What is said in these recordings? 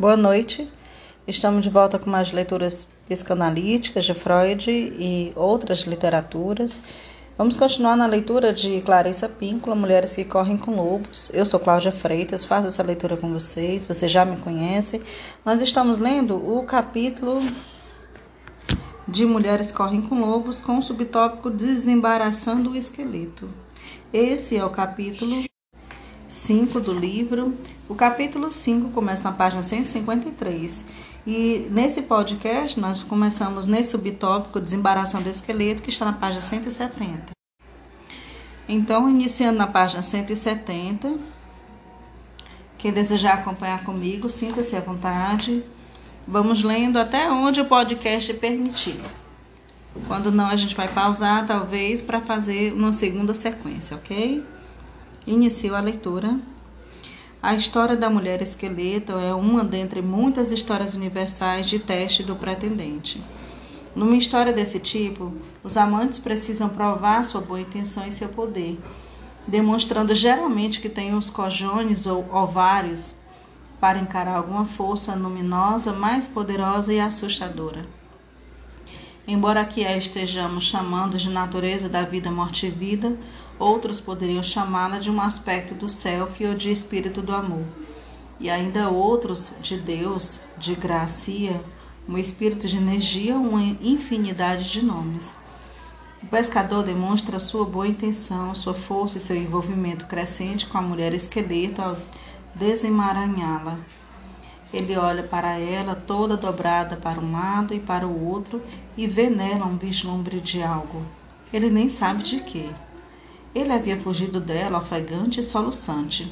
Boa noite. Estamos de volta com mais leituras psicanalíticas de Freud e outras literaturas. Vamos continuar na leitura de Clarissa Píncula, Mulheres que Correm com Lobos. Eu sou Cláudia Freitas, faço essa leitura com vocês, você já me conhece. Nós estamos lendo o capítulo de Mulheres Correm com Lobos com o subtópico Desembaraçando o Esqueleto. Esse é o capítulo 5 do livro. O capítulo 5 começa na página 153. E nesse podcast nós começamos nesse subtópico Desembaraçando o Esqueleto, que está na página 170. Então, iniciando na página 170, quem desejar acompanhar comigo, sinta-se à vontade. Vamos lendo até onde o podcast permitir. Quando não, a gente vai pausar, talvez, para fazer uma segunda sequência, ok? Inicio a leitura. A história da mulher esqueleto é uma dentre muitas histórias universais de teste do pretendente. Numa história desse tipo, os amantes precisam provar sua boa intenção e seu poder, demonstrando geralmente que têm os cojones ou ovários para encarar alguma força luminosa mais poderosa e assustadora. Embora aqui a estejamos chamando de natureza da vida, morte e vida, outros poderiam chamá-la de um aspecto do self ou de espírito do amor. E ainda outros de Deus, de gracia, um espírito de energia, uma infinidade de nomes. O pescador demonstra sua boa intenção, sua força e seu envolvimento crescente com a mulher esqueleto ao desemaranhá-la. Ele olha para ela toda dobrada para um lado e para o outro e vê nela um vislumbre de algo. Ele nem sabe de quê. Ele havia fugido dela, ofegante e soluçante.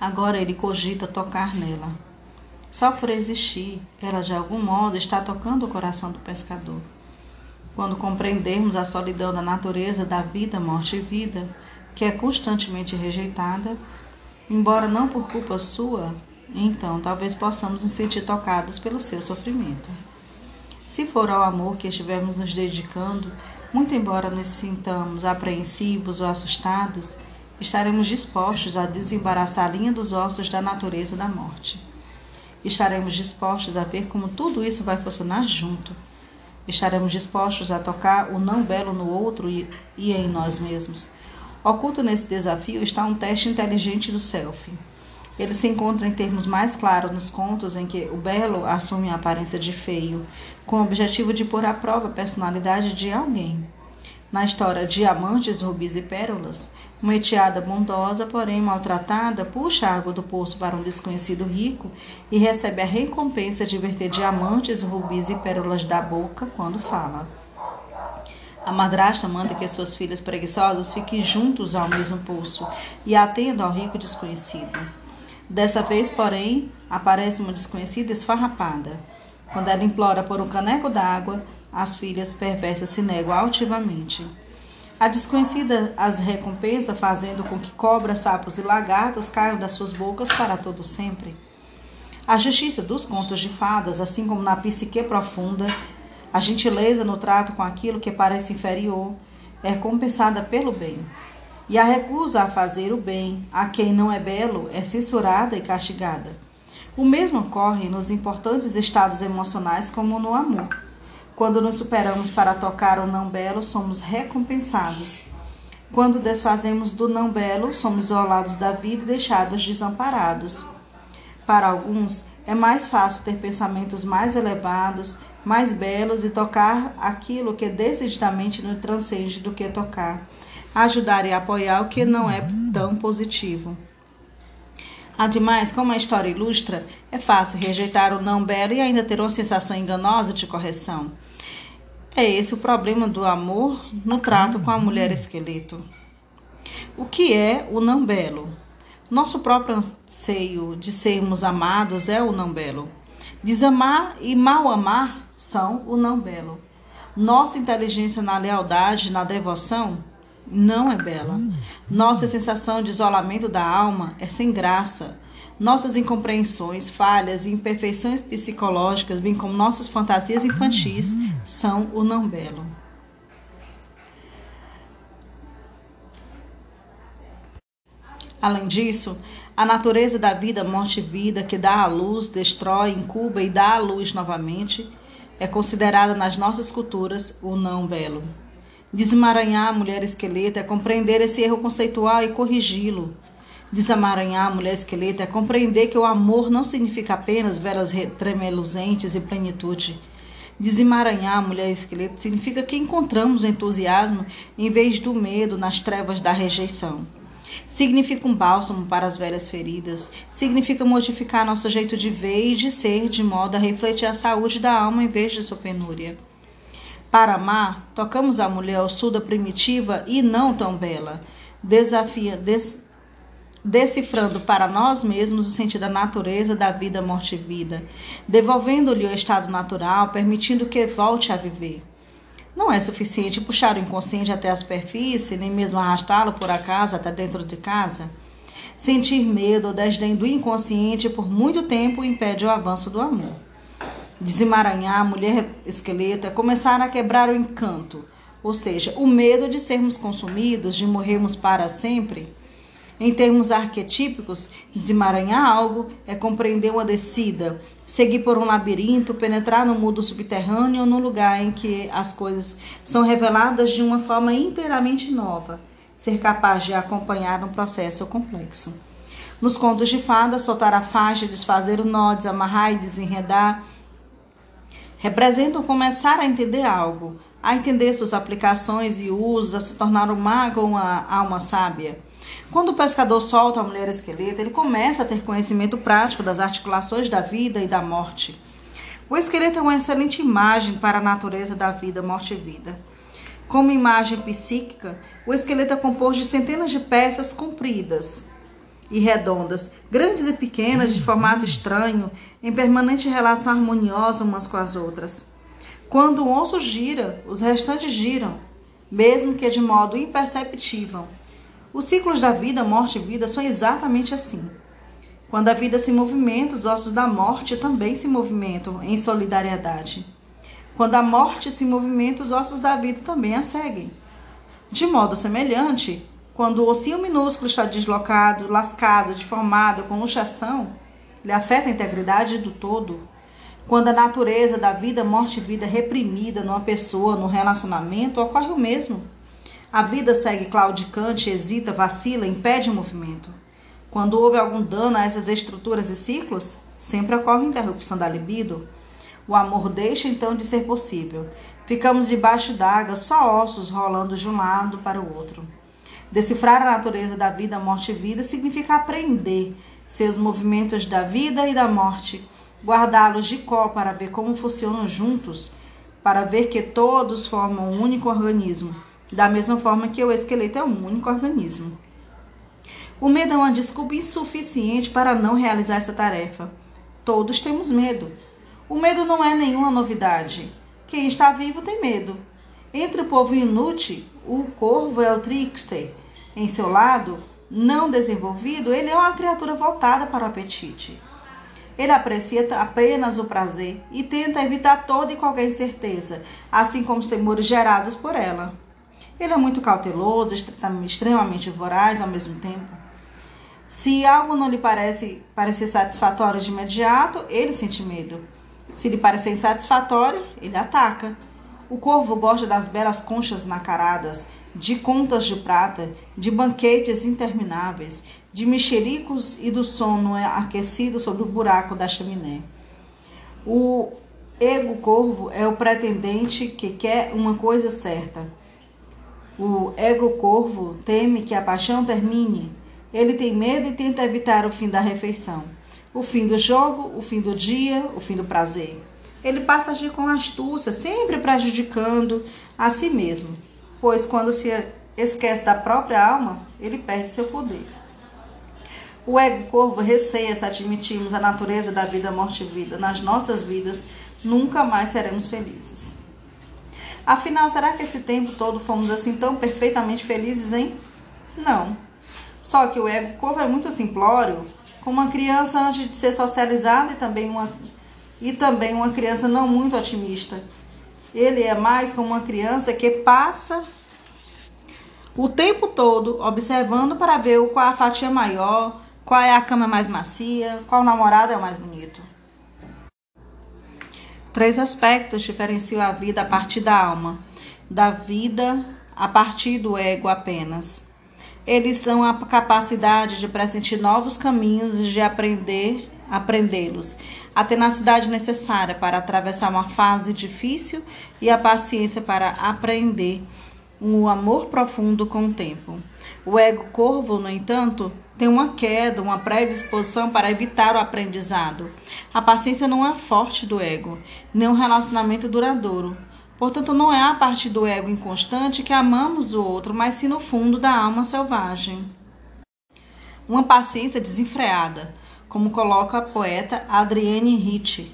Agora ele cogita tocar nela. Só por existir, ela de algum modo está tocando o coração do pescador. Quando compreendermos a solidão da natureza da vida, morte e vida, que é constantemente rejeitada, embora não por culpa sua, então talvez possamos nos sentir tocados pelo seu sofrimento. Se for ao amor que estivermos nos dedicando, muito embora nos sintamos apreensivos ou assustados, estaremos dispostos a desembaraçar a linha dos ossos da natureza da morte. Estaremos dispostos a ver como tudo isso vai funcionar junto. Estaremos dispostos a tocar o não belo no outro e, e em nós mesmos. Oculto nesse desafio está um teste inteligente do self. Ele se encontra em termos mais claros nos contos em que o belo assume a aparência de feio, com o objetivo de pôr à prova a personalidade de alguém. Na história Diamantes, Rubis e Pérolas, uma etiada bondosa, porém maltratada, puxa a água do poço para um desconhecido rico e recebe a recompensa de verter diamantes, rubis e pérolas da boca quando fala. A madrasta manda que suas filhas preguiçosas fiquem juntos ao mesmo poço e atendam ao rico desconhecido. Dessa vez, porém, aparece uma desconhecida esfarrapada. Quando ela implora por um caneco d'água, as filhas perversas se negam altivamente. A desconhecida as recompensa, fazendo com que cobras, sapos e lagartos caiam das suas bocas para todo sempre. A justiça dos contos de fadas, assim como na psique profunda, a gentileza no trato com aquilo que parece inferior, é compensada pelo bem. E a recusa a fazer o bem a quem não é belo é censurada e castigada. O mesmo ocorre nos importantes estados emocionais como no amor. Quando nos superamos para tocar o não belo, somos recompensados. Quando desfazemos do não belo, somos isolados da vida e deixados desamparados. Para alguns, é mais fácil ter pensamentos mais elevados, mais belos e tocar aquilo que decididamente nos transcende do que tocar ajudar e apoiar o que não é tão positivo. Ademais, como a história ilustra, é fácil rejeitar o não belo e ainda ter uma sensação enganosa de correção. É esse o problema do amor no trato com a mulher esqueleto. O que é o não belo? Nosso próprio anseio de sermos amados é o não belo. Desamar e mal amar são o não belo. Nossa inteligência na lealdade, na devoção, não é bela. Nossa sensação de isolamento da alma é sem graça. Nossas incompreensões, falhas e imperfeições psicológicas, bem como nossas fantasias infantis, são o não belo. Além disso, A natureza da vida, morte e vida, que dá a luz, destrói, incuba e dá a luz novamente, é considerada nas nossas culturas o não belo. Desemaranhar a mulher esqueleto é compreender esse erro conceitual e corrigi-lo. Desamaranhar a mulher esqueleto é compreender que o amor não significa apenas velas tremeluzentes e plenitude. Desemaranhar a mulher esqueleto significa que encontramos entusiasmo em vez do medo nas trevas da rejeição. Significa um bálsamo para as velhas feridas, significa modificar nosso jeito de ver e de ser, de modo a refletir a saúde da alma em vez de sua penúria. Para amar, tocamos a mulher ossuda primitiva e não tão bela, desafia, des, decifrando para nós mesmos o sentido da natureza da vida, morte e vida, devolvendo-lhe o estado natural, permitindo que volte a viver. Não é suficiente puxar o inconsciente até a superfície, nem mesmo arrastá-lo por acaso até dentro de casa. Sentir medo ou desdém do inconsciente por muito tempo impede o avanço do amor. Desemaranhar a mulher esqueleto é começar a quebrar o encanto, ou seja, o medo de sermos consumidos, de morrermos para sempre em termos arquetípicos, desemaranhar algo é compreender uma descida, seguir por um labirinto, penetrar no mundo subterrâneo ou no lugar em que as coisas são reveladas de uma forma inteiramente nova, ser capaz de acompanhar um processo complexo. Nos contos de fadas, soltar a faixa, desfazer o nó, desamarrar e desenredar representam começar a entender algo, a entender suas aplicações e usos, a se tornar um mago ou uma alma sábia. Quando o pescador solta a mulher esqueleto, ele começa a ter conhecimento prático das articulações da vida e da morte. O esqueleto é uma excelente imagem para a natureza da vida, morte e vida. Como imagem psíquica, o esqueleto é composto de centenas de peças compridas e redondas, grandes e pequenas, de formato estranho, em permanente relação harmoniosa umas com as outras. Quando um osso gira, os restantes giram, mesmo que de modo imperceptível. Os ciclos da vida, morte e vida são exatamente assim. Quando a vida se movimenta, os ossos da morte também se movimentam em solidariedade. Quando a morte se movimenta, os ossos da vida também a seguem. De modo semelhante, quando o ossinho minúsculo está deslocado, lascado, deformado, com luxação, ele afeta a integridade do todo. Quando a natureza da vida, morte e vida reprimida numa pessoa, num relacionamento, ocorre o mesmo. A vida segue claudicante, hesita, vacila, impede o movimento. Quando houve algum dano a essas estruturas e ciclos, sempre ocorre interrupção da libido. O amor deixa então de ser possível. Ficamos debaixo d'água, só ossos rolando de um lado para o outro. Decifrar a natureza da vida, morte e vida significa aprender seus movimentos da vida e da morte, guardá-los de có para ver como funcionam juntos, para ver que todos formam um único organismo da mesma forma que o esqueleto é um único organismo. O medo é uma desculpa insuficiente para não realizar essa tarefa. Todos temos medo. O medo não é nenhuma novidade. Quem está vivo tem medo. Entre o povo inútil, o corvo é o trickster. Em seu lado, não desenvolvido, ele é uma criatura voltada para o apetite. Ele aprecia apenas o prazer e tenta evitar toda e qualquer incerteza, assim como os temores gerados por ela. Ele é muito cauteloso, extremamente voraz ao mesmo tempo. Se algo não lhe parece parecer satisfatório de imediato, ele sente medo. Se lhe parecer insatisfatório, ele ataca. O corvo gosta das belas conchas nacaradas, de contas de prata, de banquetes intermináveis, de mexericos e do sono aquecido sobre o buraco da chaminé. O ego corvo é o pretendente que quer uma coisa certa o ego corvo teme que a paixão termine. Ele tem medo e tenta evitar o fim da refeição, o fim do jogo, o fim do dia, o fim do prazer. Ele passa a agir com astúcia, sempre prejudicando a si mesmo, pois quando se esquece da própria alma, ele perde seu poder. O ego corvo receia se admitirmos a natureza da vida, morte e vida nas nossas vidas, nunca mais seremos felizes. Afinal, será que esse tempo todo fomos assim tão perfeitamente felizes, hein? Não. Só que o ego corvo é muito simplório, como uma criança antes de ser socializada e também uma, e também uma criança não muito otimista. Ele é mais como uma criança que passa o tempo todo observando para ver qual a fatia maior, Qual é a cama mais macia? Qual namorado é o mais bonito? Três aspectos diferenciam a vida a partir da alma, da vida a partir do ego apenas. Eles são a capacidade de pressentir novos caminhos e de aprender, aprendê-los, a tenacidade necessária para atravessar uma fase difícil e a paciência para aprender um amor profundo com o tempo. O ego corvo, no entanto, tem uma queda, uma predisposição para evitar o aprendizado. A paciência não é forte do ego, nem um relacionamento duradouro. Portanto, não é a partir do ego inconstante que amamos o outro, mas sim no fundo da alma selvagem. Uma paciência desenfreada, como coloca a poeta Adrienne Ricci,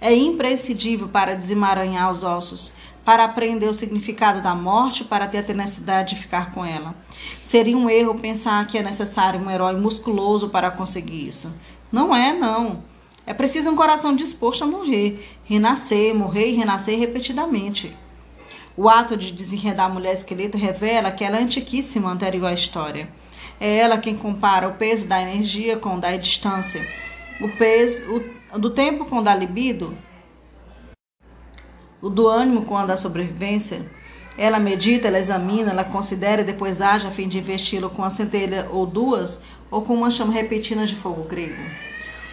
é imprescindível para desemaranhar os ossos, para aprender o significado da morte, para ter a tenacidade de ficar com ela. Seria um erro pensar que é necessário um herói musculoso para conseguir isso. Não é, não. É preciso um coração disposto a morrer, renascer, morrer e renascer repetidamente. O ato de desenredar a mulher esqueleto revela que ela é antiquíssima anterior à história. É ela quem compara o peso da energia com o da distância, o peso o, do tempo com o da libido, o do ânimo com a da sobrevivência. Ela medita, ela examina, ela considera e depois age a fim de investi-lo com uma centelha ou duas, ou com uma chama repentina de fogo grego.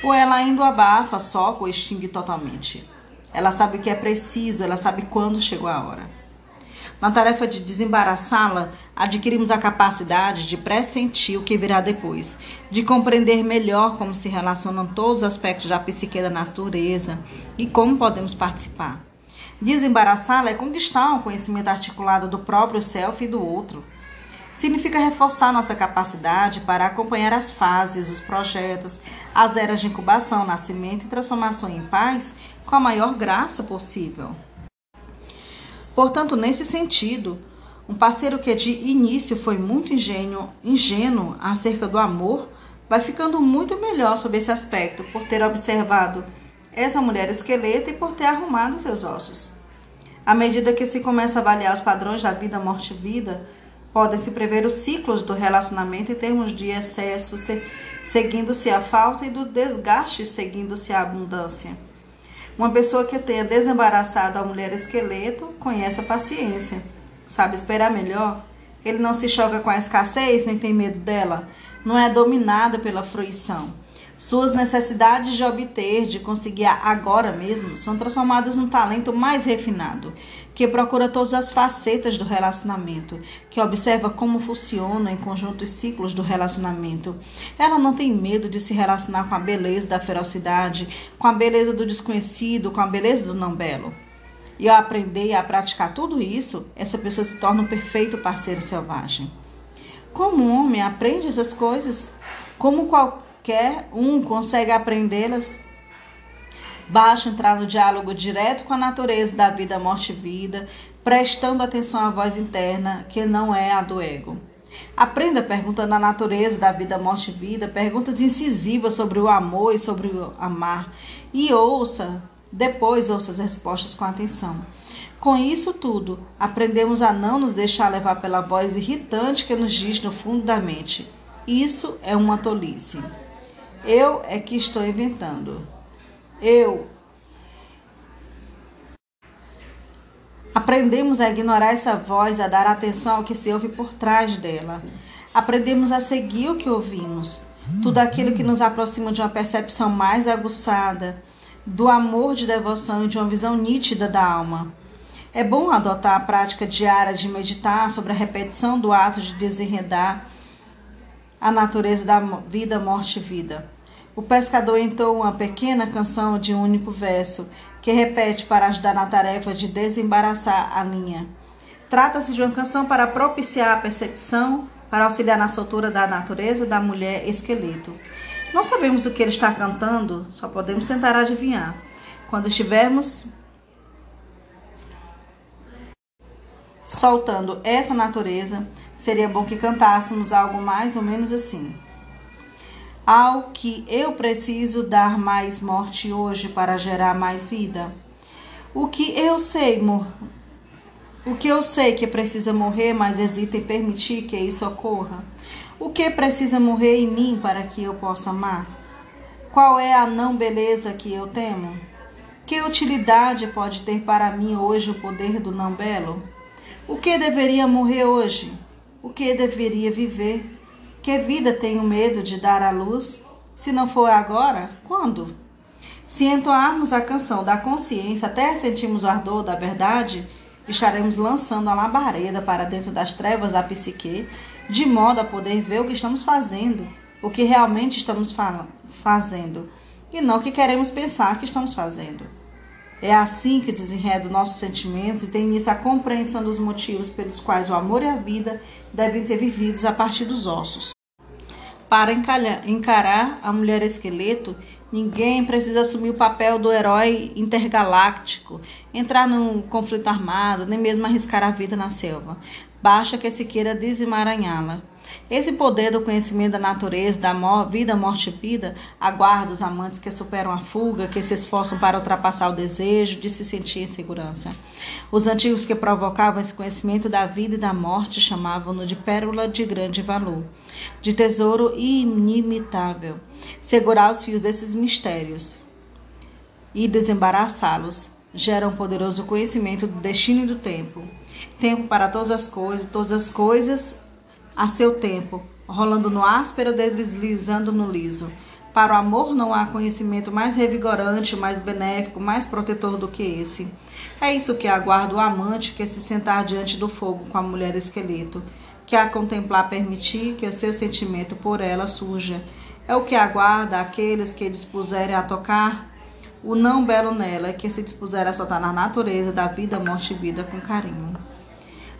Ou ela ainda o abafa, soca ou extingue totalmente. Ela sabe o que é preciso, ela sabe quando chegou a hora. Na tarefa de desembaraçá-la, adquirimos a capacidade de pressentir o que virá depois, de compreender melhor como se relacionam todos os aspectos da psique da natureza e como podemos participar. Desembaraçá-la é conquistar um conhecimento articulado do próprio self e do outro. Significa reforçar nossa capacidade para acompanhar as fases, os projetos, as eras de incubação, nascimento e transformação em paz com a maior graça possível. Portanto, nesse sentido, um parceiro que de início foi muito ingênuo, ingênuo acerca do amor vai ficando muito melhor sobre esse aspecto por ter observado essa mulher esqueleto e por ter arrumado seus ossos. À medida que se começa a avaliar os padrões da vida, morte e vida, podem-se prever os ciclos do relacionamento em termos de excesso, seguindo-se a falta, e do desgaste, seguindo-se a abundância. Uma pessoa que tenha desembaraçado a mulher esqueleto conhece a paciência, sabe esperar melhor. Ele não se choca com a escassez, nem tem medo dela, não é dominado pela fruição. Suas necessidades de obter, de conseguir agora mesmo, são transformadas num talento mais refinado, que procura todas as facetas do relacionamento, que observa como funcionam em conjunto os ciclos do relacionamento. Ela não tem medo de se relacionar com a beleza da ferocidade, com a beleza do desconhecido, com a beleza do não belo. E ao aprender a praticar tudo isso, essa pessoa se torna um perfeito parceiro selvagem. Como um homem aprende essas coisas? Como qual qualquer um consegue aprendê-las. Basta entrar no diálogo direto com a natureza da vida, morte e vida, prestando atenção à voz interna, que não é a do ego. Aprenda perguntando a natureza da vida, morte e vida, perguntas incisivas sobre o amor e sobre o amar. E ouça, depois ouça as respostas com atenção. Com isso tudo, aprendemos a não nos deixar levar pela voz irritante que nos diz no fundo da mente: Isso é uma tolice. Eu é que estou inventando. Eu. Aprendemos a ignorar essa voz, a dar atenção ao que se ouve por trás dela. Aprendemos a seguir o que ouvimos. Tudo aquilo que nos aproxima de uma percepção mais aguçada, do amor de devoção e de uma visão nítida da alma. É bom adotar a prática diária de meditar sobre a repetição do ato de desenredar a natureza da vida, morte e vida. O pescador entoa uma pequena canção de um único verso, que repete para ajudar na tarefa de desembaraçar a linha. Trata-se de uma canção para propiciar a percepção, para auxiliar na soltura da natureza da mulher esqueleto. Não sabemos o que ele está cantando, só podemos tentar adivinhar. Quando estivermos soltando essa natureza, seria bom que cantássemos algo mais ou menos assim. Ao que eu preciso dar mais morte hoje para gerar mais vida. O que eu sei, o que eu sei que precisa morrer, mas hesita em permitir que isso ocorra. O que precisa morrer em mim para que eu possa amar? Qual é a não beleza que eu temo? Que utilidade pode ter para mim hoje o poder do não belo? O que deveria morrer hoje? O que deveria viver? Que vida tenho medo de dar à luz? Se não for agora, quando? Se entoarmos a canção da consciência até sentirmos o ardor da verdade, estaremos lançando a labareda para dentro das trevas da psique, de modo a poder ver o que estamos fazendo, o que realmente estamos fazendo, e não o que queremos pensar que estamos fazendo. É assim que desenreda nossos sentimentos e tem início a compreensão dos motivos pelos quais o amor e a vida devem ser vividos a partir dos ossos. Para encarar a mulher esqueleto, ninguém precisa assumir o papel do herói intergaláctico, entrar num conflito armado, nem mesmo arriscar a vida na selva. Basta que se queira desemaranhá-la. Esse poder do conhecimento da natureza, da vida, morte e vida, aguarda os amantes que superam a fuga, que se esforçam para ultrapassar o desejo de se sentir em segurança. Os antigos que provocavam esse conhecimento da vida e da morte chamavam-no de pérola de grande valor, de tesouro inimitável. Segurar os fios desses mistérios e desembaraçá-los gera um poderoso conhecimento do destino e do tempo. Tempo para todas as coisas, todas as coisas a seu tempo, rolando no áspero, deslizando no liso. Para o amor não há conhecimento mais revigorante, mais benéfico, mais protetor do que esse. É isso que aguarda o amante que se sentar diante do fogo com a mulher esqueleto, que a contemplar permitir que o seu sentimento por ela surja. É o que aguarda aqueles que dispuserem a tocar o não belo nela, que se dispuserem a soltar na natureza da vida, morte e vida com carinho.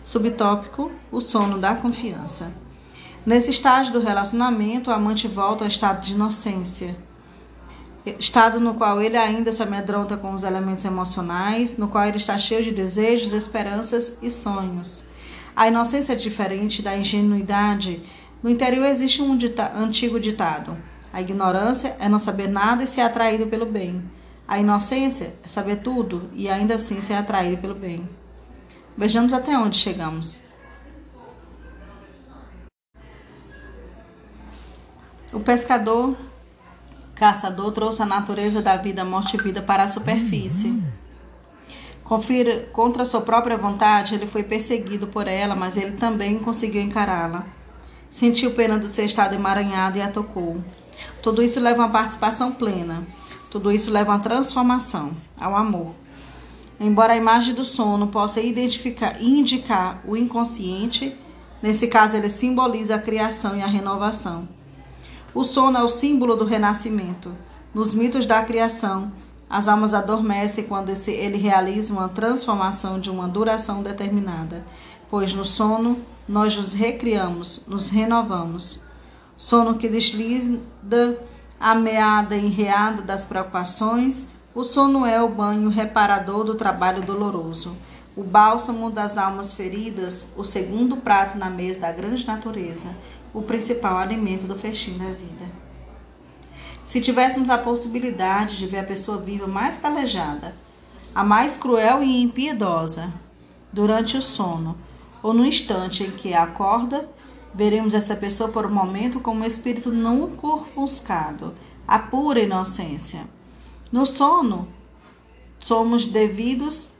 Subtópico: o sono da confiança. Nesse estágio do relacionamento, o amante volta ao estado de inocência, estado no qual ele ainda se amedronta com os elementos emocionais, no qual ele está cheio de desejos, esperanças e sonhos. A inocência é diferente da ingenuidade. No interior existe um dita antigo ditado: a ignorância é não saber nada e ser atraído pelo bem. A inocência é saber tudo e ainda assim ser atraído pelo bem. Vejamos até onde chegamos. O pescador, caçador, trouxe a natureza da vida, morte e vida para a superfície. Confira, contra sua própria vontade, ele foi perseguido por ela, mas ele também conseguiu encará-la. Sentiu pena do seu estado emaranhado e a tocou. Tudo isso leva a uma participação plena. Tudo isso leva a uma transformação, ao amor. Embora a imagem do sono possa identificar e indicar o inconsciente, nesse caso ele simboliza a criação e a renovação. O sono é o símbolo do renascimento. Nos mitos da criação, as almas adormecem quando ele realiza uma transformação de uma duração determinada, pois no sono nós nos recriamos, nos renovamos. Sono que desliza a meada enreada das preocupações o sono é o banho reparador do trabalho doloroso, o bálsamo das almas feridas, o segundo prato na mesa da grande natureza, o principal alimento do festim da vida. Se tivéssemos a possibilidade de ver a pessoa viva mais calejada, a mais cruel e impiedosa, durante o sono, ou no instante em que acorda, veremos essa pessoa por um momento como um espírito não corpuscado, a pura inocência no sono, somos devidos,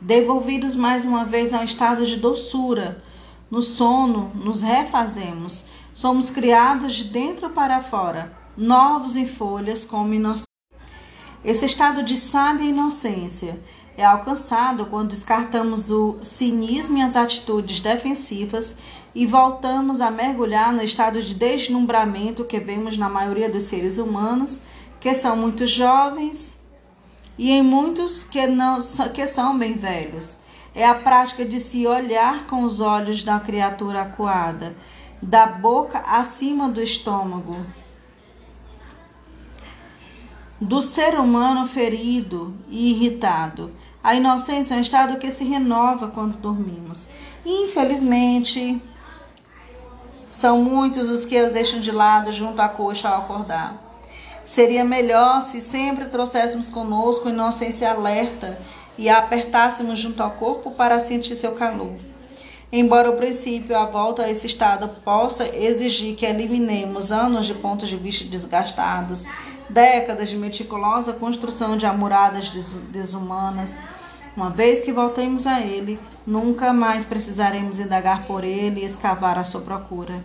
devolvidos mais uma vez a um estado de doçura. No sono, nos refazemos, somos criados de dentro para fora, novos em folhas como inocência. Esse estado de sábia inocência é alcançado quando descartamos o cinismo e as atitudes defensivas e voltamos a mergulhar no estado de deslumbramento que vemos na maioria dos seres humanos que são muito jovens e em muitos que não que são bem velhos. É a prática de se olhar com os olhos da criatura acuada, da boca acima do estômago, do ser humano ferido e irritado. A inocência é um estado que se renova quando dormimos. Infelizmente, são muitos os que eles deixam de lado junto à coxa ao acordar. Seria melhor se sempre trouxéssemos conosco inocência alerta e a apertássemos junto ao corpo para sentir seu calor. Embora o princípio, a volta a esse estado possa exigir que eliminemos anos de pontos de vista desgastados, décadas de meticulosa construção de amuradas desumanas, uma vez que voltemos a ele, nunca mais precisaremos indagar por ele e escavar a sua procura.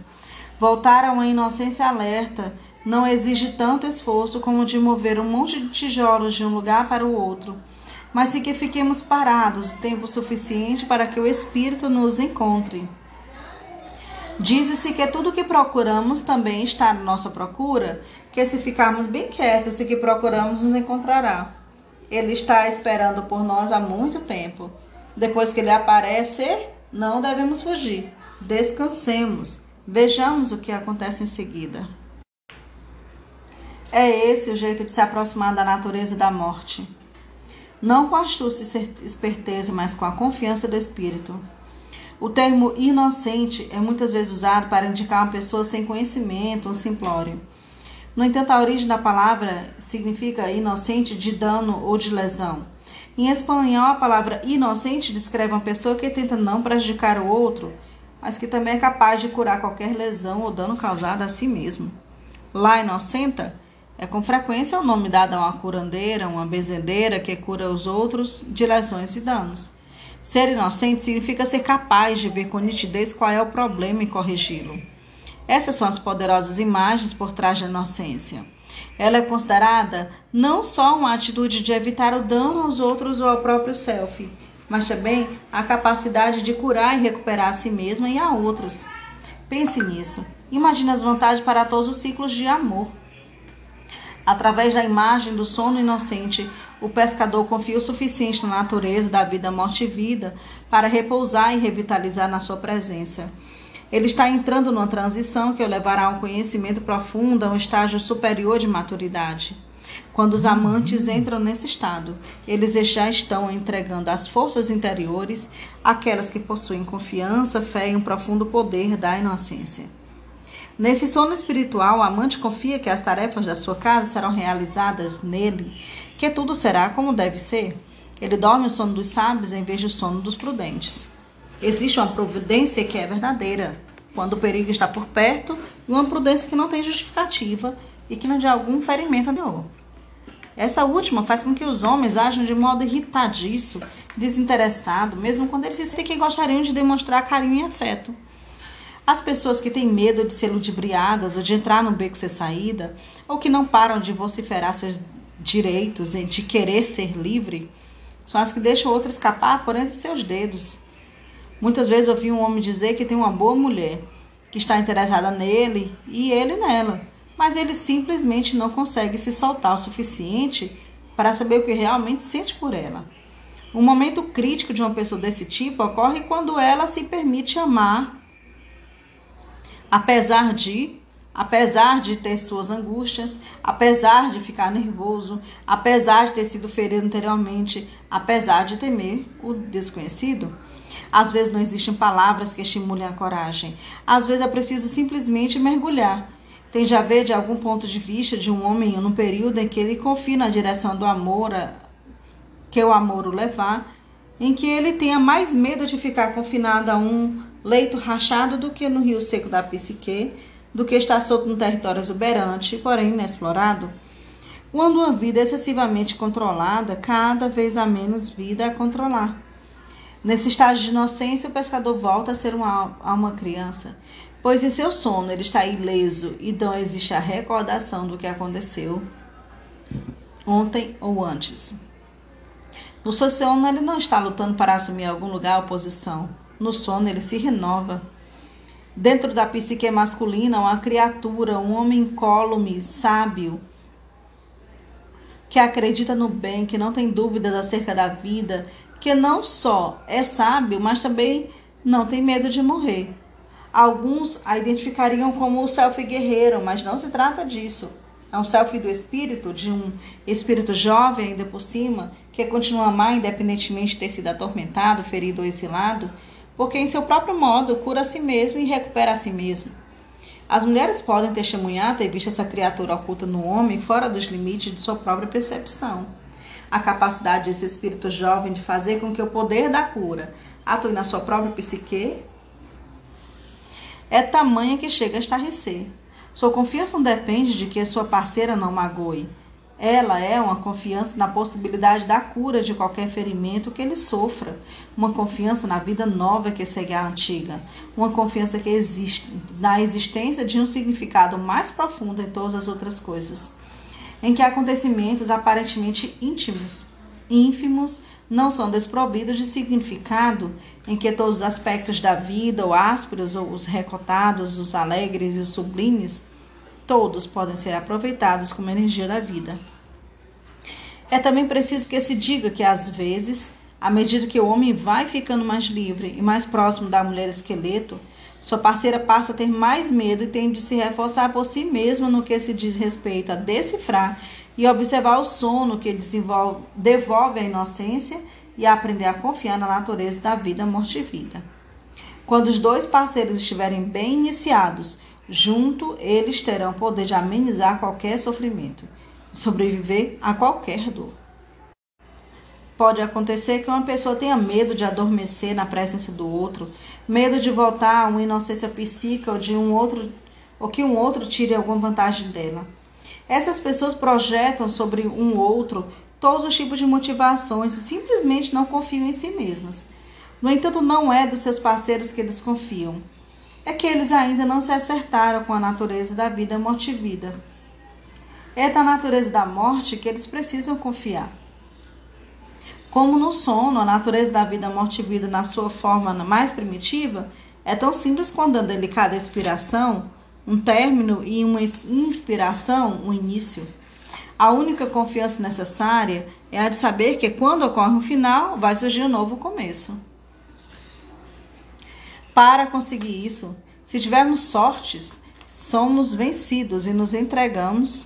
Voltar a uma inocência alerta não exige tanto esforço como de mover um monte de tijolos de um lugar para o outro mas sim que fiquemos parados o tempo suficiente para que o Espírito nos encontre. Diz-se que tudo que procuramos também está na nossa procura, que se ficarmos bem quietos e que procuramos nos encontrará. Ele está esperando por nós há muito tempo. Depois que ele aparecer, não devemos fugir. Descansemos. Vejamos o que acontece em seguida. É esse o jeito de se aproximar da natureza e da morte não com astúcia e esperteza, mas com a confiança do Espírito. O termo inocente é muitas vezes usado para indicar uma pessoa sem conhecimento, um simplório. No entanto, a origem da palavra significa inocente de dano ou de lesão. Em espanhol, a palavra inocente descreve uma pessoa que tenta não prejudicar o outro, mas que também é capaz de curar qualquer lesão ou dano causado a si mesmo. Lá, inocenta é com frequência o nome dado a uma curandeira, uma benzedeira que cura os outros de lesões e danos. Ser inocente significa ser capaz de ver com nitidez qual é o problema e corrigi-lo. Essas são as poderosas imagens por trás da inocência. Ela é considerada não só uma atitude de evitar o dano aos outros ou ao próprio self, mas também a capacidade de curar e recuperar a si mesma e a outros. Pense nisso. Imagine as vantagens para todos os ciclos de amor. Através da imagem do sono inocente, o pescador confia o suficiente na natureza da vida, morte e vida para repousar e revitalizar na sua presença. Ele está entrando numa transição que o levará a um conhecimento profundo, a um estágio superior de maturidade. Quando os amantes entram nesse estado, eles já estão entregando as forças interiores, aquelas que possuem confiança, fé e um profundo poder da inocência. Nesse sono espiritual, o amante confia que as tarefas da sua casa serão realizadas nele, que tudo será como deve ser. Ele dorme o sono dos sábios em vez do sono dos prudentes. Existe uma providência que é verdadeira, quando o perigo está por perto, e uma prudência que não tem justificativa e que não de algum ferimento anterior. Essa última faz com que os homens ajam de modo irritadiço, desinteressado, mesmo quando eles sentem que gostariam de demonstrar carinho e afeto. As pessoas que têm medo de ser ludibriadas ou de entrar no beco sem saída, ou que não param de vociferar seus direitos e de querer ser livre, são as que deixam outra escapar por entre seus dedos. Muitas vezes ouvi um homem dizer que tem uma boa mulher, que está interessada nele e ele nela, mas ele simplesmente não consegue se soltar o suficiente para saber o que realmente sente por ela. Um momento crítico de uma pessoa desse tipo ocorre quando ela se permite amar apesar de apesar de ter suas angústias, apesar de ficar nervoso, apesar de ter sido ferido anteriormente, apesar de temer o desconhecido. Às vezes não existem palavras que estimulem a coragem. Às vezes é preciso simplesmente mergulhar. Tem já ver de algum ponto de vista de um homem num período em que ele confia na direção do amor, que o amor o levar, em que ele tenha mais medo de ficar confinado a um leito rachado do que no rio seco da psique, do que estar solto no território exuberante, porém inexplorado. Quando uma vida é excessivamente controlada, cada vez há menos vida a controlar. Nesse estágio de inocência, o pescador volta a ser uma alma criança, pois em seu sono ele está ileso e não existe a recordação do que aconteceu ontem ou antes. No seu sono, ele não está lutando para assumir algum lugar ou posição. No sono, ele se renova. Dentro da psique masculina, uma criatura, um homem incólume, sábio, que acredita no bem, que não tem dúvidas acerca da vida, que não só é sábio, mas também não tem medo de morrer. Alguns a identificariam como o self guerreiro, mas não se trata disso. É um self do espírito, de um espírito jovem ainda por cima, que continua a amar independentemente de ter sido atormentado, ferido ou exilado, porque em seu próprio modo cura a si mesmo e recupera a si mesmo. As mulheres podem testemunhar ter visto essa criatura oculta no homem fora dos limites de sua própria percepção. A capacidade desse espírito jovem de fazer com que o poder da cura atue na sua própria psique é tamanha que chega a estarrecer. Sua confiança não depende de que sua parceira não magoe. Ela é uma confiança na possibilidade da cura de qualquer ferimento que ele sofra, uma confiança na vida nova que segue a antiga, uma confiança que existe na existência de um significado mais profundo em todas as outras coisas, em que acontecimentos aparentemente íntimos, ínfimos, não são desprovidos de significado, em que todos os aspectos da vida, ou ásperos, ou os recotados, os alegres e os sublimes, todos podem ser aproveitados como energia da vida. É também preciso que se diga que, às vezes, à medida que o homem vai ficando mais livre e mais próximo da mulher esqueleto, sua parceira passa a ter mais medo e tem de se reforçar por si mesma no que se diz respeito a decifrar e observar o sono que devolve a inocência e aprender a confiar na natureza da vida, morte e vida. Quando os dois parceiros estiverem bem iniciados, junto eles terão poder de amenizar qualquer sofrimento, sobreviver a qualquer dor. Pode acontecer que uma pessoa tenha medo de adormecer na presença do outro, medo de voltar a uma inocência psíquica ou de um outro ou que um outro tire alguma vantagem dela. Essas pessoas projetam sobre um outro todos os tipos de motivações e simplesmente não confiam em si mesmas. No entanto, não é dos seus parceiros que eles confiam. É que eles ainda não se acertaram com a natureza da vida morte e vida. É da natureza da morte que eles precisam confiar. Como no sono, a natureza da vida morte e vida na sua forma mais primitiva é tão simples quanto a delicada expiração, um término e uma inspiração, um início. A única confiança necessária é a de saber que quando ocorre um final, vai surgir um novo começo. Para conseguir isso, se tivermos sortes, somos vencidos e nos entregamos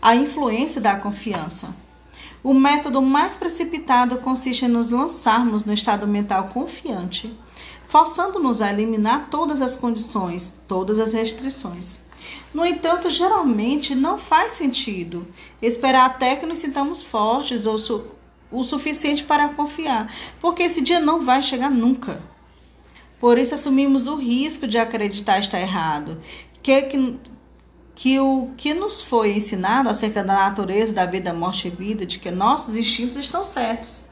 à influência da confiança. O método mais precipitado consiste em nos lançarmos no estado mental confiante, forçando-nos a eliminar todas as condições, todas as restrições. No entanto, geralmente não faz sentido esperar até que nos sintamos fortes ou su o suficiente para confiar, porque esse dia não vai chegar nunca. Por isso assumimos o risco de acreditar estar errado, que, que, que o que nos foi ensinado acerca da natureza da vida, morte e vida, de que nossos instintos estão certos.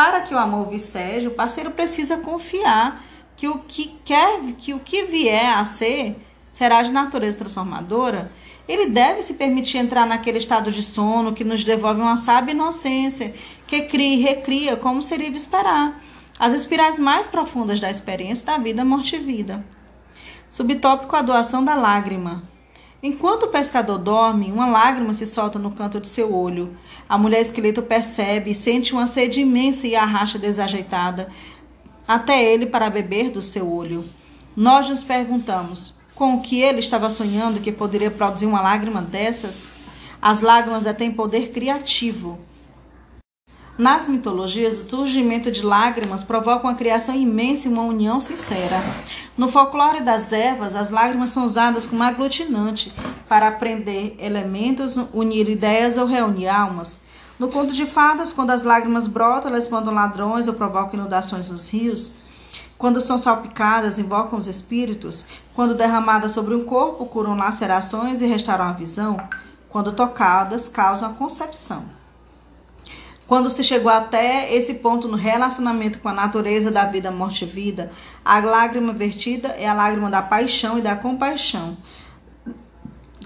Para que o amor viceje, o parceiro precisa confiar que o que quer, que o que vier a ser será de natureza transformadora, ele deve se permitir entrar naquele estado de sono que nos devolve uma sábia inocência, que cria e recria, como seria de esperar, as espirais mais profundas da experiência da vida, morte e vida. Subtópico A doação da lágrima. Enquanto o pescador dorme, uma lágrima se solta no canto de seu olho. A mulher esqueleto percebe, sente uma sede imensa e arracha desajeitada até ele para beber do seu olho. Nós nos perguntamos: com o que ele estava sonhando que poderia produzir uma lágrima dessas? As lágrimas têm poder criativo. Nas mitologias, o surgimento de lágrimas provoca uma criação imensa e uma união sincera. No folclore das ervas, as lágrimas são usadas como aglutinante para aprender elementos, unir ideias ou reunir almas. No conto de fadas, quando as lágrimas brotam, elas espantam ladrões ou provocam inundações nos rios. Quando são salpicadas, invocam os espíritos. Quando derramadas sobre um corpo, curam lacerações e restauram a visão. Quando tocadas, causam a concepção. Quando se chegou até esse ponto no relacionamento com a natureza da vida, morte e vida, a lágrima vertida é a lágrima da paixão e da compaixão,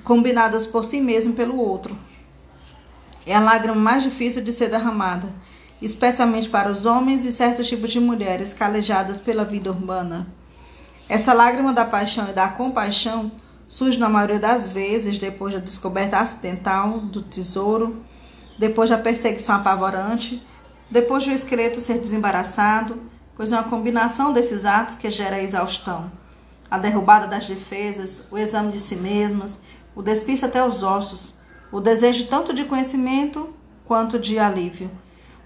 combinadas por si mesmo pelo outro. É a lágrima mais difícil de ser derramada especialmente para os homens e certos tipos de mulheres calejadas pela vida urbana. Essa lágrima da paixão e da compaixão surge na maioria das vezes depois da descoberta acidental do tesouro, depois da perseguição apavorante, depois do esqueleto ser desembaraçado, pois é uma combinação desses atos que gera a exaustão, a derrubada das defesas, o exame de si mesmas, o despiste até os ossos, o desejo tanto de conhecimento quanto de alívio.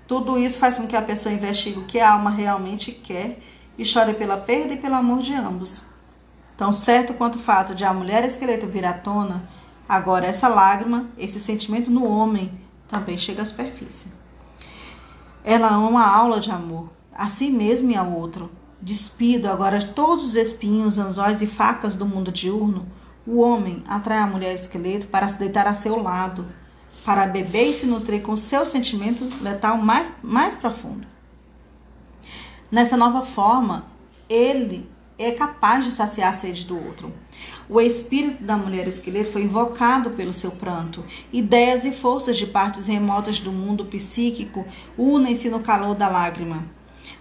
Tudo isso faz com que a pessoa investigue o que a alma realmente quer e chore pela perda e pelo amor de ambos. Tão certo quanto o fato de a mulher esqueleto vir à tona, agora essa lágrima, esse sentimento no homem, também chega à superfície. Ela é uma aula de amor, a si mesmo e ao outro. Despido agora todos os espinhos, anzóis e facas do mundo diurno, o homem atrai a mulher esqueleto para se deitar a seu lado, para beber e se nutrir com seu sentimento letal mais, mais profundo. Nessa nova forma, ele é capaz de saciar a sede do outro. O espírito da mulher esqueleto foi invocado pelo seu pranto. Ideias e forças de partes remotas do mundo psíquico unem-se no calor da lágrima.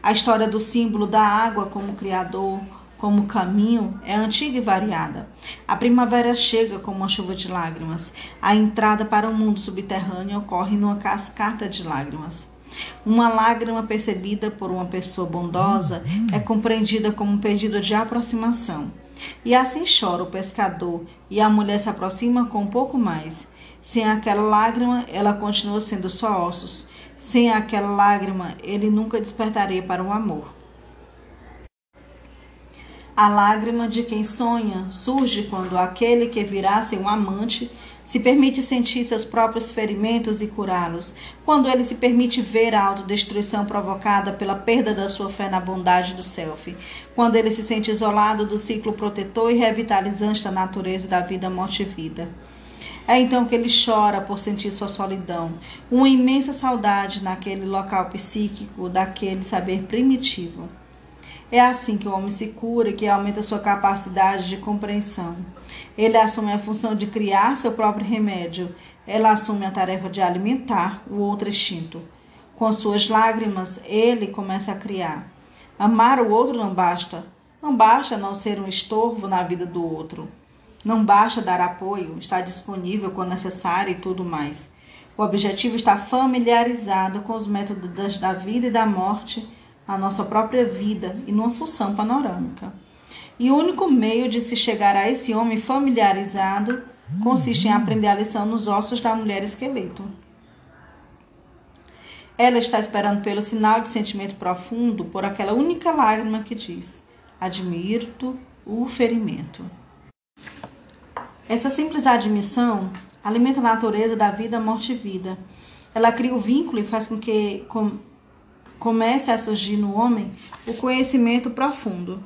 A história do símbolo da água como criador, como caminho, é antiga e variada. A primavera chega como uma chuva de lágrimas. A entrada para o mundo subterrâneo ocorre numa cascata de lágrimas. Uma lágrima percebida por uma pessoa bondosa é compreendida como um pedido de aproximação. E assim chora o pescador, e a mulher se aproxima com um pouco mais. Sem aquela lágrima, ela continua sendo só ossos. Sem aquela lágrima, ele nunca despertaria para o amor. A lágrima de quem sonha surge quando aquele que virá ser um amante se permite sentir seus próprios ferimentos e curá-los, quando ele se permite ver a autodestruição provocada pela perda da sua fé na bondade do self, quando ele se sente isolado do ciclo protetor e revitalizante da natureza da vida, morte e vida. É então que ele chora por sentir sua solidão, uma imensa saudade naquele local psíquico, daquele saber primitivo. É assim que o homem se cura e que aumenta sua capacidade de compreensão. Ele assume a função de criar seu próprio remédio. Ela assume a tarefa de alimentar o outro instinto. Com suas lágrimas, ele começa a criar. Amar o outro não basta. Não basta não ser um estorvo na vida do outro. Não basta dar apoio, estar disponível quando necessário e tudo mais. O objetivo está familiarizado com os métodos da vida e da morte a nossa própria vida e numa função panorâmica. E o único meio de se chegar a esse homem familiarizado consiste em aprender a lição nos ossos da mulher esqueleto. Ela está esperando pelo sinal de sentimento profundo, por aquela única lágrima que diz: Admiro o ferimento. Essa simples admissão alimenta a natureza da vida, morte e vida. Ela cria o vínculo e faz com que comece a surgir no homem o conhecimento profundo.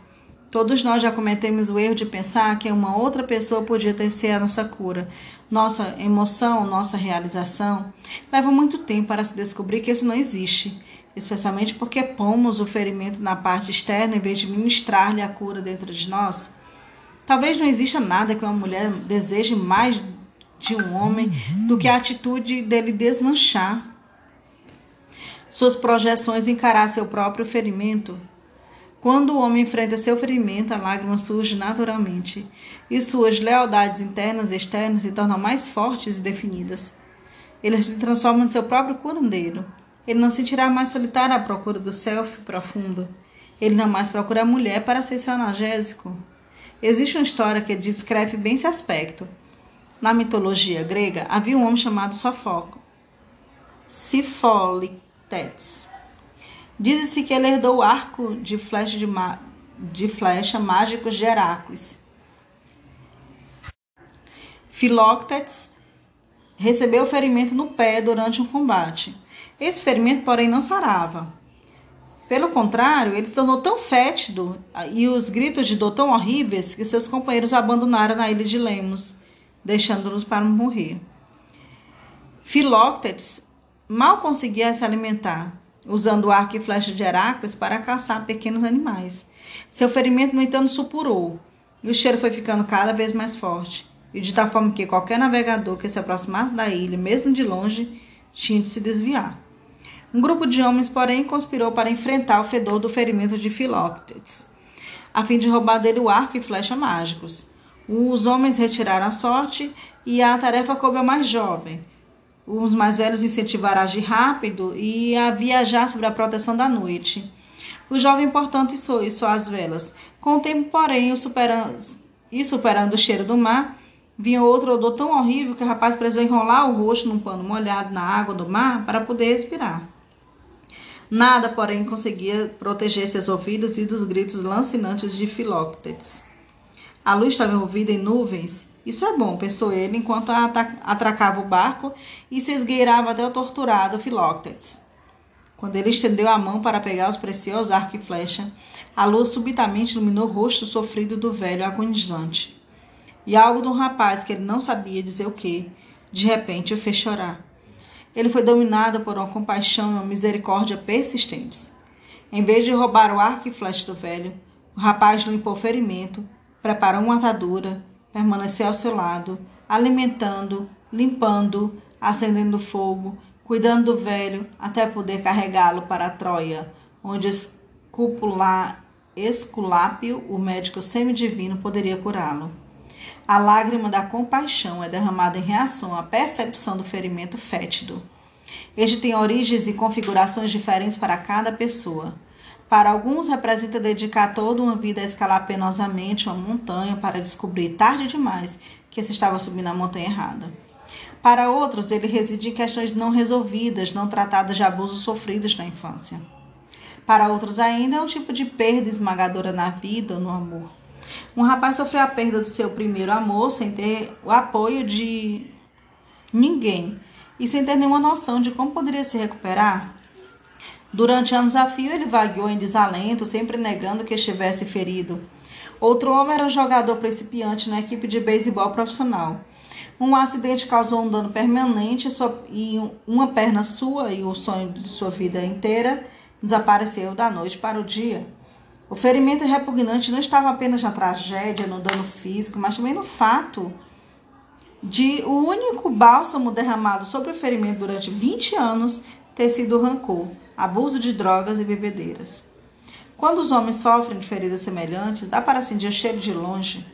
Todos nós já cometemos o erro de pensar que uma outra pessoa podia ter sido a nossa cura, nossa emoção, nossa realização. Leva muito tempo para se descobrir que isso não existe, especialmente porque pomos o ferimento na parte externa em vez de ministrar-lhe a cura dentro de nós. Talvez não exista nada que uma mulher deseje mais de um homem do que a atitude dele desmanchar suas projeções encarar seu próprio ferimento. Quando o homem enfrenta seu ferimento, a lágrima surge naturalmente, e suas lealdades internas e externas se tornam mais fortes e definidas. Ele se transforma no seu próprio curandeiro. Ele não se sentirá mais solitário à procura do self profundo. Ele não mais procura a mulher para ser seu analgésico. Existe uma história que descreve bem esse aspecto. Na mitologia grega, havia um homem chamado Sofocles. Sifólico Diz-se que ele herdou o arco de flecha, de, de flecha mágicos de Heracles. Filoctetes recebeu ferimento no pé durante um combate. Esse ferimento, porém, não sarava. Pelo contrário, ele se tornou tão fétido e os gritos de dor tão horríveis que seus companheiros abandonaram na ilha de Lemos, deixando-nos para morrer. Filoctetes mal conseguia se alimentar, usando o arco e flecha de Heracles para caçar pequenos animais. Seu ferimento, no entanto, supurou, e o cheiro foi ficando cada vez mais forte, e de tal forma que qualquer navegador que se aproximasse da ilha, mesmo de longe, tinha de se desviar. Um grupo de homens, porém, conspirou para enfrentar o fedor do ferimento de Philoctetes, a fim de roubar dele o arco e flecha mágicos. Os homens retiraram a sorte e a tarefa coube ao mais jovem, os mais velhos incentivaram a agir rápido e a viajar sobre a proteção da noite. O jovem, portanto, isso, isso as velas. Com o tempo, porém, o superando, e superando o cheiro do mar, vinha outro odor tão horrível que o rapaz precisou enrolar o rosto num pano molhado na água do mar para poder respirar. Nada, porém, conseguia proteger seus ouvidos e dos gritos lancinantes de Filóctetes. A luz estava envolvida em nuvens isso é bom, pensou ele, enquanto atracava o barco e se esgueirava até o torturado Filoctetes. Quando ele estendeu a mão para pegar os preciosos arco e flecha, a luz subitamente iluminou o rosto sofrido do velho agonizante. E algo do rapaz que ele não sabia dizer o que, de repente o fez chorar. Ele foi dominado por uma compaixão e uma misericórdia persistentes. Em vez de roubar o arco e flecha do velho, o rapaz limpou o ferimento, preparou uma atadura, permaneceu ao seu lado, alimentando, limpando, acendendo fogo, cuidando do velho até poder carregá-lo para Troia, onde Esculápio, o médico semidivino, poderia curá-lo. A lágrima da compaixão é derramada em reação à percepção do ferimento fétido. Este tem origens e configurações diferentes para cada pessoa. Para alguns, representa dedicar toda uma vida a escalar penosamente uma montanha para descobrir tarde demais que se estava subindo a montanha errada. Para outros, ele reside em questões não resolvidas, não tratadas de abusos sofridos na infância. Para outros ainda, é um tipo de perda esmagadora na vida ou no amor. Um rapaz sofreu a perda do seu primeiro amor sem ter o apoio de ninguém e sem ter nenhuma noção de como poderia se recuperar. Durante anos a fio, ele vagueou em desalento, sempre negando que estivesse ferido. Outro homem era um jogador principiante na equipe de beisebol profissional. Um acidente causou um dano permanente e uma perna sua e o sonho de sua vida inteira desapareceu da noite para o dia. O ferimento repugnante não estava apenas na tragédia, no dano físico, mas também no fato de o único bálsamo derramado sobre o ferimento durante 20 anos ter sido o rancor, abuso de drogas e bebedeiras. Quando os homens sofrem de feridas semelhantes, dá para sentir cheiro de longe.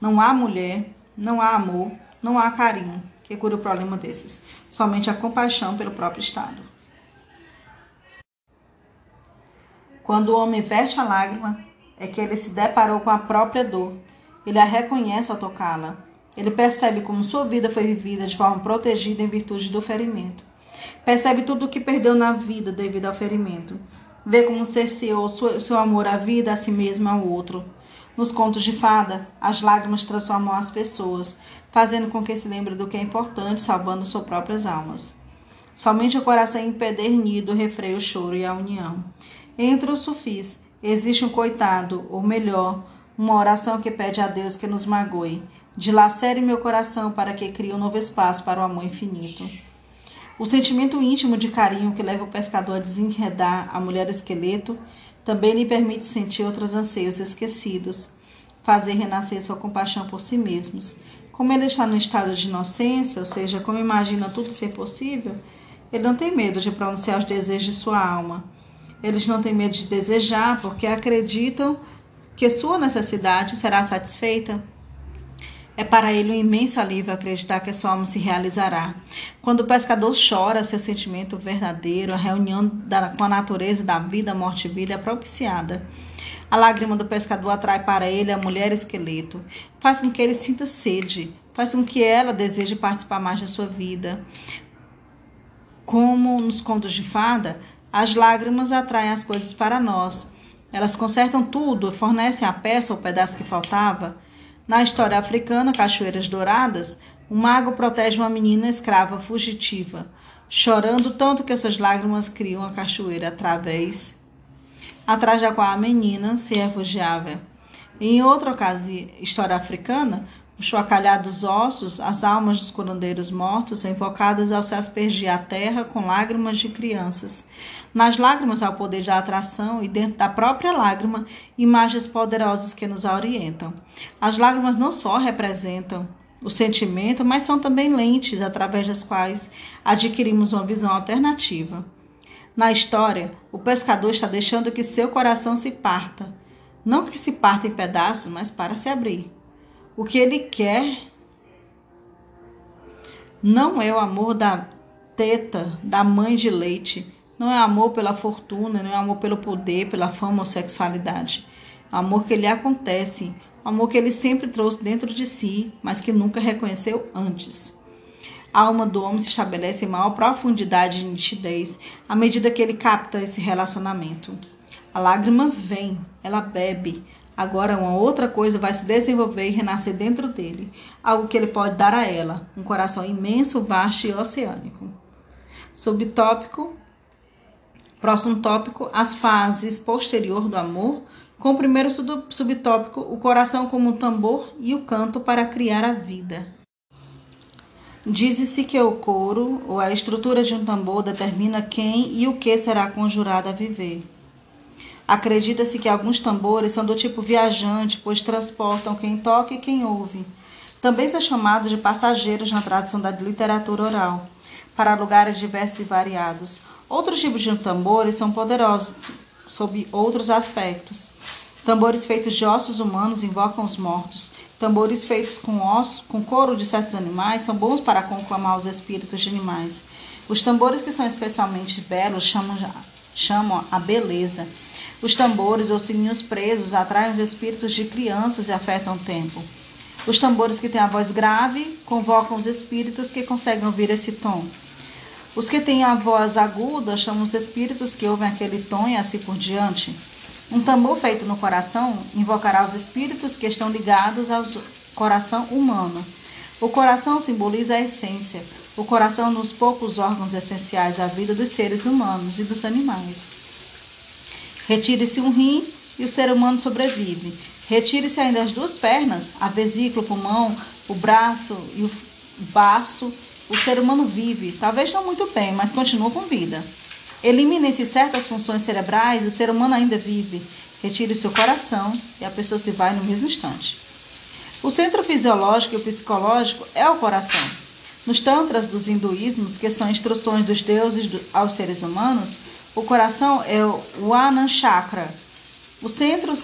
Não há mulher, não há amor, não há carinho que cure o problema desses, somente a compaixão pelo próprio Estado. Quando o homem veste a lágrima, é que ele se deparou com a própria dor. Ele a reconhece ao tocá-la. Ele percebe como sua vida foi vivida de forma protegida em virtude do ferimento. Percebe tudo o que perdeu na vida devido ao ferimento. Vê como cerceou seu amor à vida, a si mesmo ao outro. Nos contos de fada, as lágrimas transformam as pessoas, fazendo com que se lembre do que é importante, salvando suas próprias almas. Somente o coração empedernido refreia o choro e a união. Entre os sufis existe um coitado, ou melhor, uma oração que pede a Deus que nos magoe. Dilacere meu coração para que crie um novo espaço para o amor infinito. O sentimento íntimo de carinho que leva o pescador a desenredar a mulher esqueleto também lhe permite sentir outros anseios esquecidos, fazer renascer sua compaixão por si mesmos. Como ele está no estado de inocência, ou seja, como imagina tudo ser possível, ele não tem medo de pronunciar os desejos de sua alma eles não têm medo de desejar porque acreditam que sua necessidade será satisfeita. É para ele um imenso alívio acreditar que sua alma se realizará. Quando o pescador chora, seu sentimento verdadeiro, a reunião da, com a natureza da vida, morte e vida é propiciada. A lágrima do pescador atrai para ele a mulher esqueleto, faz com que ele sinta sede, faz com que ela deseje participar mais da sua vida. Como nos contos de fada, as lágrimas atraem as coisas para nós. Elas consertam tudo, fornecem a peça ou o pedaço que faltava. Na história africana, Cachoeiras Douradas, um mago protege uma menina escrava fugitiva, chorando tanto que suas lágrimas criam a cachoeira através atrás da qual a menina se refugiava. Em outra ocasião, história africana, os chocalhados ossos, as almas dos curandeiros mortos invocadas ao se aspergir a terra com lágrimas de crianças. Nas lágrimas há o poder de atração e dentro da própria lágrima, imagens poderosas que nos orientam. As lágrimas não só representam o sentimento, mas são também lentes através das quais adquirimos uma visão alternativa. Na história, o pescador está deixando que seu coração se parta. Não que se parta em pedaços, mas para se abrir. O que ele quer não é o amor da teta, da mãe de leite, não é amor pela fortuna, não é amor pelo poder, pela fama ou sexualidade. É amor que lhe acontece, amor que ele sempre trouxe dentro de si, mas que nunca reconheceu antes. A alma do homem se estabelece em maior profundidade e nitidez à medida que ele capta esse relacionamento. A lágrima vem, ela bebe, Agora, uma outra coisa vai se desenvolver e renascer dentro dele, algo que ele pode dar a ela, um coração imenso, vasto e oceânico. Subtópico Próximo tópico: as fases posterior do amor. Com o primeiro subtópico, o coração como tambor e o canto para criar a vida. Diz-se que o couro ou a estrutura de um tambor determina quem e o que será conjurado a viver. Acredita-se que alguns tambores são do tipo viajante, pois transportam quem toca e quem ouve. Também são chamados de passageiros na tradução da literatura oral, para lugares diversos e variados. Outros tipos de tambores são poderosos sob outros aspectos. Tambores feitos de ossos humanos invocam os mortos. Tambores feitos com ossos, com couro de certos animais são bons para conclamar os espíritos de animais. Os tambores que são especialmente belos chamam, chamam a beleza. Os tambores ou sininhos presos atraem os espíritos de crianças e afetam o tempo. Os tambores que têm a voz grave convocam os espíritos que conseguem ouvir esse tom. Os que têm a voz aguda chamam os espíritos que ouvem aquele tom e assim por diante. Um tambor feito no coração invocará os espíritos que estão ligados ao coração humano. O coração simboliza a essência. O coração é um dos poucos órgãos essenciais à vida dos seres humanos e dos animais. Retire-se um rim e o ser humano sobrevive. Retire-se ainda as duas pernas, a vesícula, o pulmão, o braço e o baço o ser humano vive, talvez não muito bem, mas continua com vida. Eliminem-se certas funções cerebrais, o ser humano ainda vive. Retire o seu coração e a pessoa se vai no mesmo instante. O centro fisiológico e psicológico é o coração. Nos tantras dos hinduísmos, que são instruções dos deuses aos seres humanos, o coração é o Anand Chakra, o centro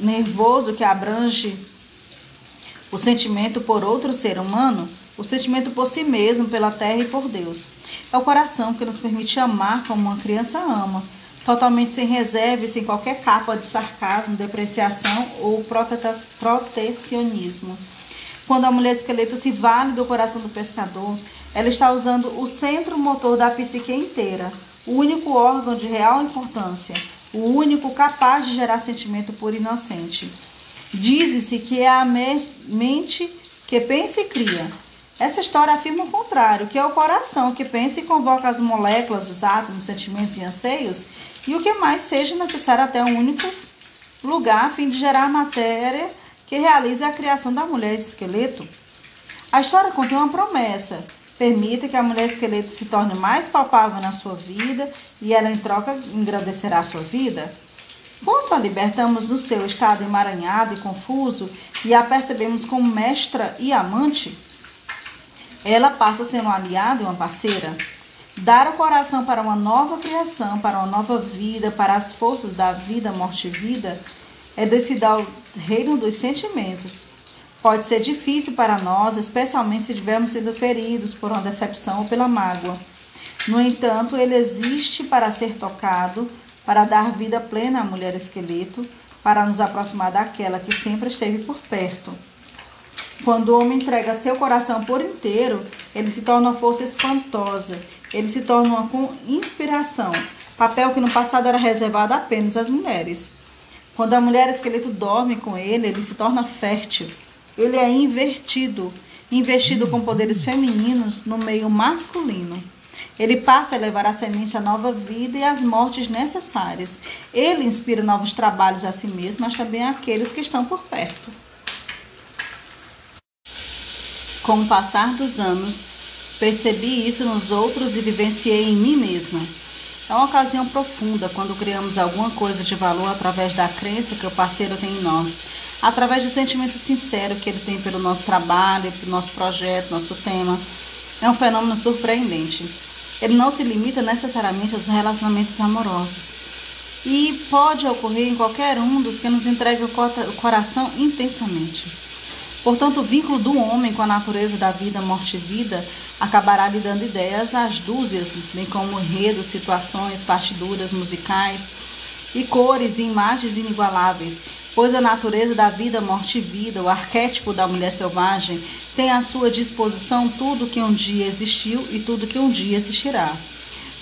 nervoso que abrange o sentimento por outro ser humano o sentimento por si mesmo, pela terra e por Deus. É o coração que nos permite amar como uma criança ama, totalmente sem reserva e sem qualquer capa de sarcasmo, depreciação ou protecionismo. Quando a mulher esqueleto se vale do coração do pescador, ela está usando o centro motor da psique inteira, o único órgão de real importância, o único capaz de gerar sentimento por inocente. Diz-se que é a mente que pensa e cria, essa história afirma o contrário, que é o coração que pensa e convoca as moléculas, os átomos, sentimentos e anseios, e o que mais seja necessário até um único lugar a fim de gerar matéria que realize a criação da mulher esqueleto. A história contém uma promessa. Permita que a mulher esqueleto se torne mais palpável na sua vida e ela, em troca, engrandecerá a sua vida. Quando a libertamos do seu estado emaranhado e confuso e a percebemos como mestra e amante, ela passa a ser um aliado e uma parceira. Dar o coração para uma nova criação, para uma nova vida, para as forças da vida, morte e vida, é decidir o reino dos sentimentos. Pode ser difícil para nós, especialmente se tivermos sido feridos por uma decepção ou pela mágoa. No entanto, ele existe para ser tocado, para dar vida plena à mulher esqueleto, para nos aproximar daquela que sempre esteve por perto. Quando o homem entrega seu coração por inteiro, ele se torna uma força espantosa, ele se torna uma inspiração, papel que no passado era reservado apenas às mulheres. Quando a mulher esqueleto dorme com ele, ele se torna fértil. Ele é invertido, investido com poderes femininos no meio masculino. Ele passa a levar a semente à nova vida e às mortes necessárias. Ele inspira novos trabalhos a si mesmo, mas também àqueles que estão por perto. Com o passar dos anos, percebi isso nos outros e vivenciei em mim mesma. É uma ocasião profunda quando criamos alguma coisa de valor através da crença que o parceiro tem em nós, através do sentimento sincero que ele tem pelo nosso trabalho, pelo nosso projeto, nosso tema. É um fenômeno surpreendente. Ele não se limita necessariamente aos relacionamentos amorosos. E pode ocorrer em qualquer um dos que nos entrega o coração intensamente. Portanto, o vínculo do homem com a natureza da vida, morte e vida acabará lhe dando ideias às dúzias, bem como enredos, situações, partiduras musicais e cores e imagens inigualáveis, pois a natureza da vida, morte e vida, o arquétipo da mulher selvagem, tem à sua disposição tudo que um dia existiu e tudo que um dia existirá.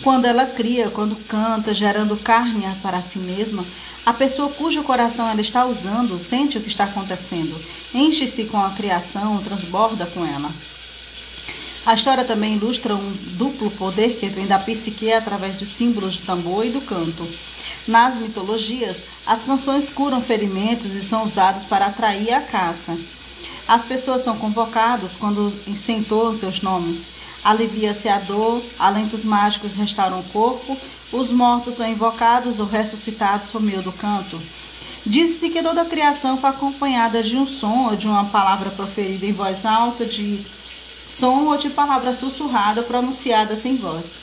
Quando ela cria, quando canta, gerando carne para si mesma, a pessoa cujo coração ela está usando sente o que está acontecendo, enche-se com a criação, transborda com ela. A história também ilustra um duplo poder que vem da psique através dos símbolos do tambor e do canto. Nas mitologias, as canções curam ferimentos e são usadas para atrair a caça. As pessoas são convocadas quando entoam seus nomes. Alivia-se a dor, alentos mágicos restauram o corpo, os mortos são invocados ou ressuscitados por meio do canto. Diz-se que toda a criação foi acompanhada de um som ou de uma palavra proferida em voz alta, de som ou de palavra sussurrada pronunciada sem voz.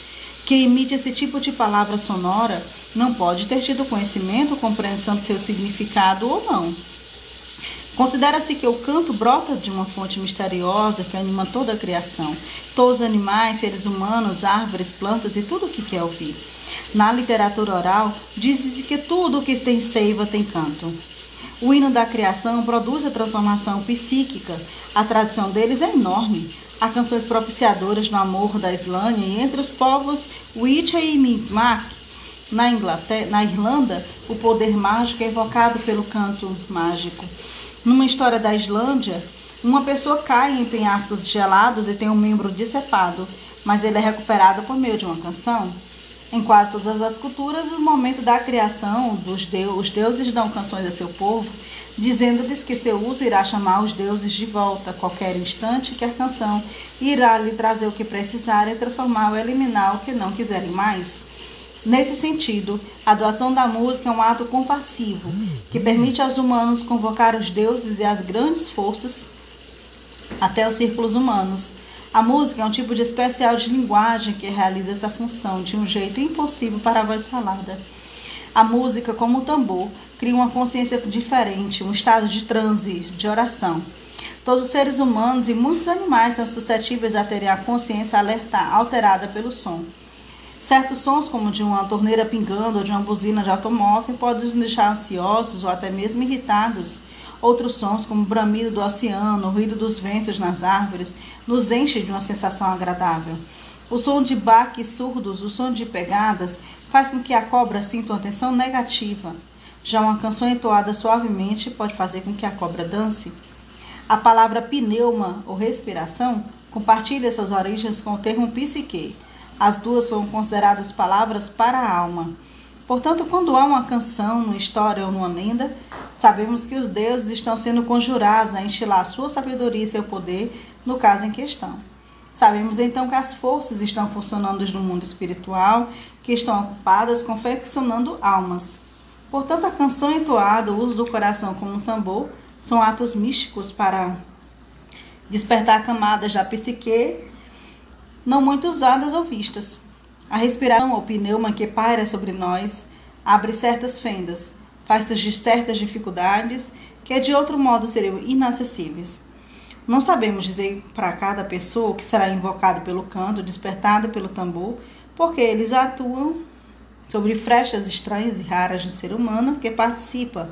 Quem emite esse tipo de palavra sonora não pode ter tido conhecimento ou compreensão de seu significado ou não. Considera-se que o canto brota de uma fonte misteriosa que anima toda a criação, todos os animais, seres humanos, árvores, plantas e tudo o que quer ouvir. Na literatura oral, diz-se que tudo o que tem seiva tem canto. O hino da criação produz a transformação psíquica. A tradição deles é enorme. Há canções propiciadoras no amor da Islândia e entre os povos Wicha e Mi'kmaq. Na, Inglaterra, na Irlanda, o poder mágico é evocado pelo canto mágico. Numa história da Islândia, uma pessoa cai em penhascos gelados e tem um membro decepado, mas ele é recuperado por meio de uma canção. Em quase todas as culturas, no momento da criação dos os deuses dão canções a seu povo, dizendo-lhes que seu uso irá chamar os deuses de volta a qualquer instante que a canção irá lhe trazer o que precisar e transformar ou eliminar o que não quiserem mais. Nesse sentido, a doação da música é um ato compassivo que permite aos humanos convocar os deuses e as grandes forças até os círculos humanos. A música é um tipo de especial de linguagem que realiza essa função de um jeito impossível para a voz falada. A música, como o tambor, cria uma consciência diferente, um estado de transe, de oração. Todos os seres humanos e muitos animais são suscetíveis a terem a consciência alerta, alterada pelo som. Certos sons, como de uma torneira pingando ou de uma buzina de automóvel, podem nos deixar ansiosos ou até mesmo irritados. Outros sons, como o bramido do oceano, o ruído dos ventos nas árvores, nos enchem de uma sensação agradável. O som de baques surdos, o som de pegadas, faz com que a cobra sinta uma tensão negativa. Já uma canção entoada suavemente pode fazer com que a cobra dance. A palavra pneuma ou respiração compartilha suas origens com o termo psique. As duas são consideradas palavras para a alma. Portanto, quando há uma canção, numa história ou numa lenda, sabemos que os deuses estão sendo conjurados a enchilar sua sabedoria e seu poder no caso em questão. Sabemos então que as forças estão funcionando no mundo espiritual, que estão ocupadas confeccionando almas. Portanto, a canção entoada, o uso do coração como um tambor, são atos místicos para despertar camadas da psique não muito usadas ou vistas. A respiração ou pneuma que paira sobre nós abre certas fendas, faz surgir certas dificuldades que de outro modo seriam inacessíveis. Não sabemos dizer para cada pessoa que será invocado pelo canto, despertado pelo tambor, porque eles atuam sobre frechas estranhas e raras do ser humano que participa.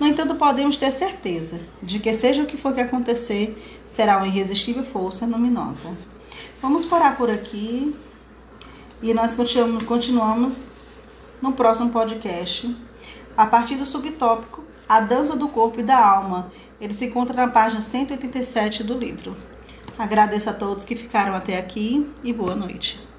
No entanto, podemos ter certeza de que, seja o que for que acontecer, será uma irresistível força luminosa. Vamos parar por aqui e nós continuamos no próximo podcast a partir do subtópico A Dança do Corpo e da Alma. Ele se encontra na página 187 do livro. Agradeço a todos que ficaram até aqui e boa noite.